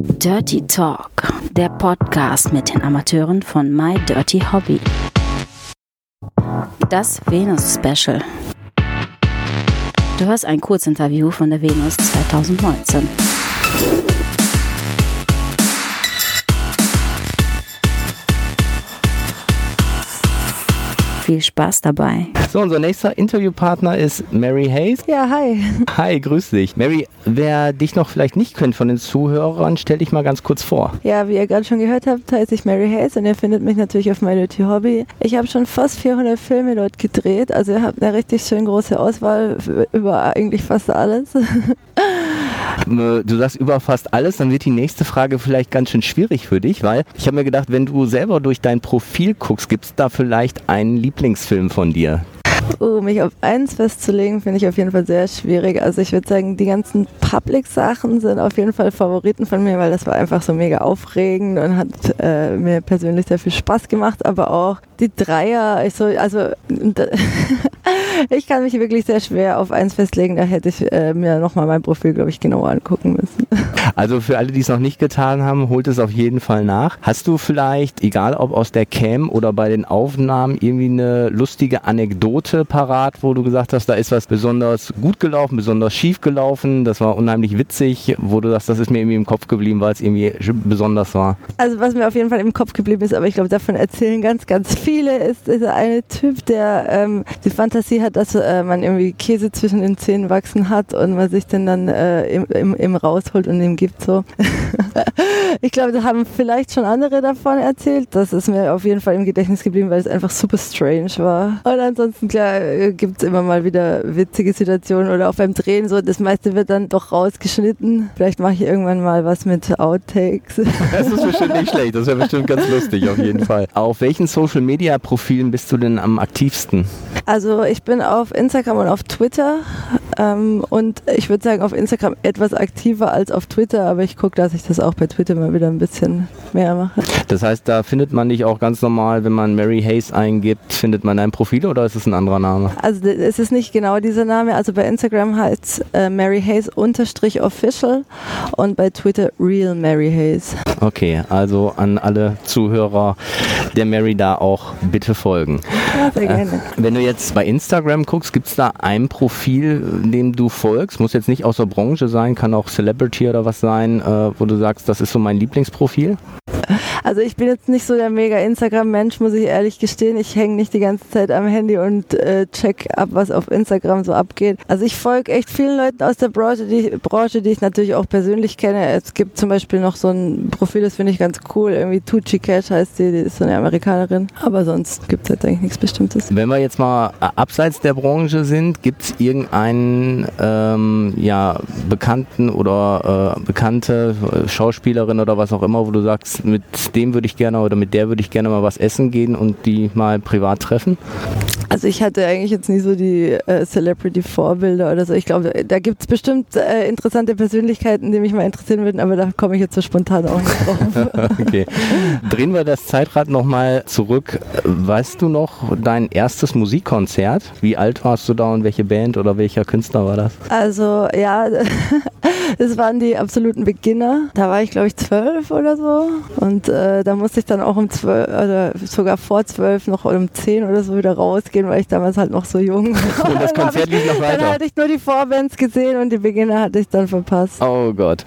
Dirty Talk, der Podcast mit den Amateuren von My Dirty Hobby. Das Venus Special. Du hörst ein Kurzinterview von der Venus 2019. Viel Spaß dabei. So, unser nächster Interviewpartner ist Mary Hayes. Ja, hi. Hi, grüß dich. Mary, wer dich noch vielleicht nicht kennt von den Zuhörern, stell dich mal ganz kurz vor. Ja, wie ihr gerade schon gehört habt, heiße ich Mary Hayes und ihr findet mich natürlich auf My Dirty Hobby. Ich habe schon fast 400 Filme dort gedreht, also ihr habt eine richtig schön große Auswahl über eigentlich fast alles. Du sagst über fast alles, dann wird die nächste Frage vielleicht ganz schön schwierig für dich, weil ich habe mir gedacht, wenn du selber durch dein Profil guckst, gibt es da vielleicht einen Lieblingsfilm von dir? Uh, mich auf eins festzulegen, finde ich auf jeden Fall sehr schwierig. Also ich würde sagen, die ganzen Public-Sachen sind auf jeden Fall Favoriten von mir, weil das war einfach so mega aufregend und hat äh, mir persönlich sehr viel Spaß gemacht. Aber auch die Dreier, ich so, also ich kann mich wirklich sehr schwer auf eins festlegen. Da hätte ich äh, mir nochmal mein Profil, glaube ich, genauer angucken müssen. Also für alle, die es noch nicht getan haben, holt es auf jeden Fall nach. Hast du vielleicht, egal ob aus der Cam oder bei den Aufnahmen, irgendwie eine lustige Anekdote parat, wo du gesagt hast, da ist was besonders gut gelaufen, besonders schief gelaufen, das war unheimlich witzig, wo du sagst, das ist mir irgendwie im Kopf geblieben, weil es irgendwie besonders war? Also was mir auf jeden Fall im Kopf geblieben ist, aber ich glaube, davon erzählen ganz, ganz viele, ist dieser eine Typ, der ähm, die Fantasie hat, dass äh, man irgendwie Käse zwischen den Zähnen wachsen hat und man sich den dann äh, im, im, im rausholt und ihm gibt so. ich glaube, da haben vielleicht schon andere davon erzählt. Das ist mir auf jeden Fall im Gedächtnis geblieben, weil es einfach super strange war. Und ansonsten, klar, äh, gibt es immer mal wieder witzige Situationen oder auch beim Drehen so. Das meiste wird dann doch rausgeschnitten. Vielleicht mache ich irgendwann mal was mit Outtakes. Das ist bestimmt nicht schlecht. Das wäre bestimmt ganz lustig auf jeden Fall. Auf welchen Social Media Profilen bist du denn am aktivsten? Also ich bin auf Instagram und auf Twitter ähm, und ich würde sagen auf Instagram etwas aktiver als auf Twitter, aber ich gucke, dass ich das auch bei Twitter mal wieder ein bisschen mehr mache. Das heißt, da findet man dich auch ganz normal, wenn man Mary Hayes eingibt, findet man dein Profil oder ist es ein anderer Name? Also es ist nicht genau dieser Name. Also bei Instagram heißt es äh, Mary Hayes unterstrich official und bei Twitter Real Mary Hayes. Okay, also an alle Zuhörer der Mary da auch bitte folgen. Ja, sehr gerne. Äh, wenn du jetzt bei Instagram guckst, gibt es da ein Profil, dem du folgst? Muss jetzt nicht aus der Branche sein, kann auch Celebrity oder was sein, äh, wo du sagst, das ist so mein Lieblingsprofil? Also ich bin jetzt nicht so der mega Instagram-Mensch, muss ich ehrlich gestehen. Ich hänge nicht die ganze Zeit am Handy und äh, check ab, was auf Instagram so abgeht. Also ich folge echt vielen Leuten aus der Branche die, Branche, die ich natürlich auch persönlich kenne. Es gibt zum Beispiel noch so ein Profil, das finde ich ganz cool. Irgendwie Tucci Cash heißt die, die ist so eine Amerikanerin. Aber sonst gibt es jetzt eigentlich nichts Bestimmtes. Wenn wir jetzt mal abseits der Branche sind, gibt es irgendeinen ähm, ja, Bekannten oder äh, bekannte Schauspielerin oder was auch immer, wo du sagst, mit dem würde ich gerne oder mit der würde ich gerne mal was essen gehen und die mal privat treffen? Also ich hatte eigentlich jetzt nie so die äh, Celebrity-Vorbilder oder so. Ich glaube, da gibt es bestimmt äh, interessante Persönlichkeiten, die mich mal interessieren würden, aber da komme ich jetzt so spontan auch nicht drauf. okay. Drehen wir das Zeitrad nochmal zurück. Weißt du noch dein erstes Musikkonzert? Wie alt warst du da und welche Band oder welcher Künstler war das? Also ja, es waren die absoluten Beginner. Da war ich glaube ich zwölf oder so und äh, da musste ich dann auch um zwölf oder sogar vor zwölf noch um zehn oder so wieder rausgehen gehen, weil ich damals halt noch so jung war. Und das Konzert lief noch weiter. Dann hatte ich nur die Vorbands gesehen und die Beginner hatte ich dann verpasst. Oh Gott.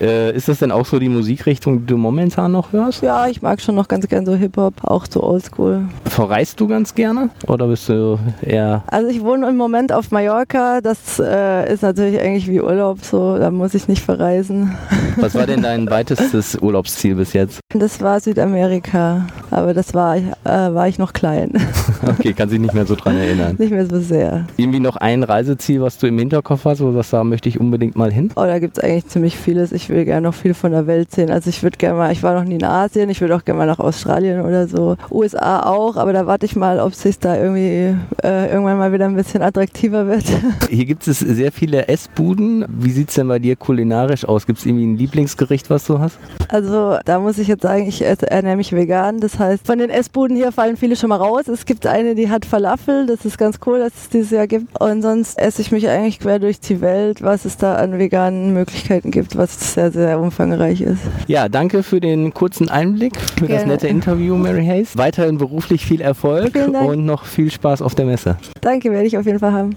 Äh, ist das denn auch so die Musikrichtung, die du momentan noch hörst? Ja, ich mag schon noch ganz gern so Hip-Hop, auch so Oldschool. Verreist du ganz gerne oder bist du eher... Also ich wohne im Moment auf Mallorca, das äh, ist natürlich eigentlich wie Urlaub so, da muss ich nicht verreisen. Was war denn dein weitestes Urlaubsziel bis jetzt? Das war Südamerika, aber das war, äh, war ich noch klein. Okay, kannst sich nicht mehr so dran erinnern. Nicht mehr so sehr. Irgendwie noch ein Reiseziel, was du im Hinterkopf hast, wo du sagst, da möchte ich unbedingt mal hin? Oh, da gibt es eigentlich ziemlich vieles. Ich will gerne noch viel von der Welt sehen. Also ich würde gerne mal, ich war noch nie in Asien, ich würde auch gerne mal nach Australien oder so. USA auch, aber da warte ich mal, ob es sich da irgendwie äh, irgendwann mal wieder ein bisschen attraktiver wird. Hier gibt es sehr viele Essbuden. Wie sieht es denn bei dir kulinarisch aus? Gibt es irgendwie ein Lieblingsgericht, was du hast? Also da muss ich jetzt sagen, ich ernähre mich vegan. Das heißt, von den Essbuden hier fallen viele schon mal raus. Es gibt eine, die hat Falafel. Das ist ganz cool, dass es dieses Jahr gibt. Und sonst esse ich mich eigentlich quer durch die Welt, was es da an veganen Möglichkeiten gibt, was sehr, sehr umfangreich ist. Ja, danke für den kurzen Einblick, für Gerne. das nette Interview, Mary Hayes. Weiterhin beruflich viel Erfolg und noch viel Spaß auf der Messe. Danke, werde ich auf jeden Fall haben.